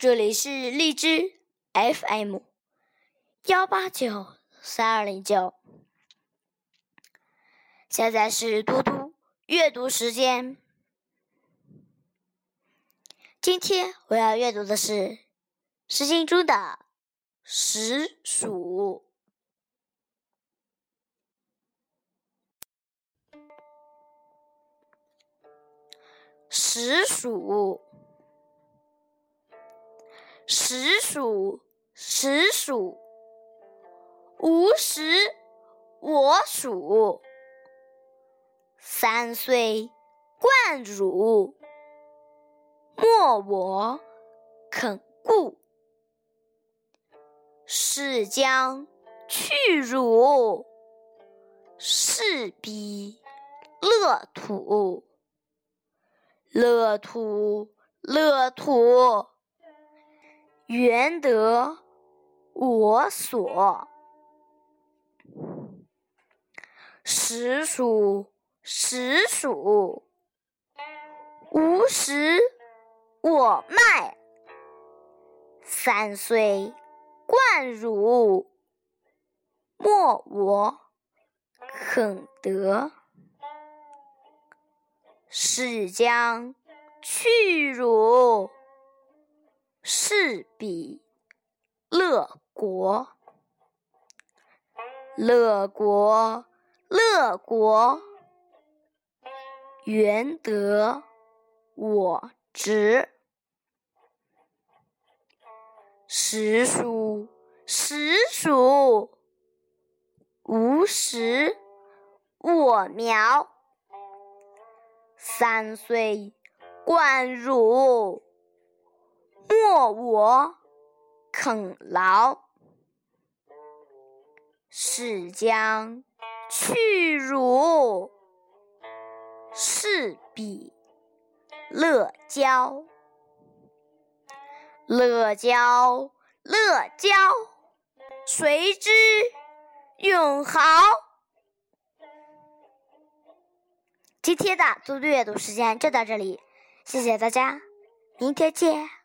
这里是荔枝 FM 幺八九三二零九，现在是嘟嘟阅读时间。今天我要阅读的是《诗经》中的《实属》。实属。实属，实属，吾实我属。三岁贯汝，莫我肯顾。是将去汝，是彼乐土。乐土，乐土。原得我所，实属实属，吾实我脉。三岁贯汝，莫我肯得。是将去汝。是彼乐国，乐国，乐国，原得我直。实属，实属，无实我苗。三岁贯汝。莫我肯劳，是将去汝，是彼乐交，乐交，乐交，谁之永豪？今天的嘟嘟阅读时间就到这里，谢谢大家，明天见。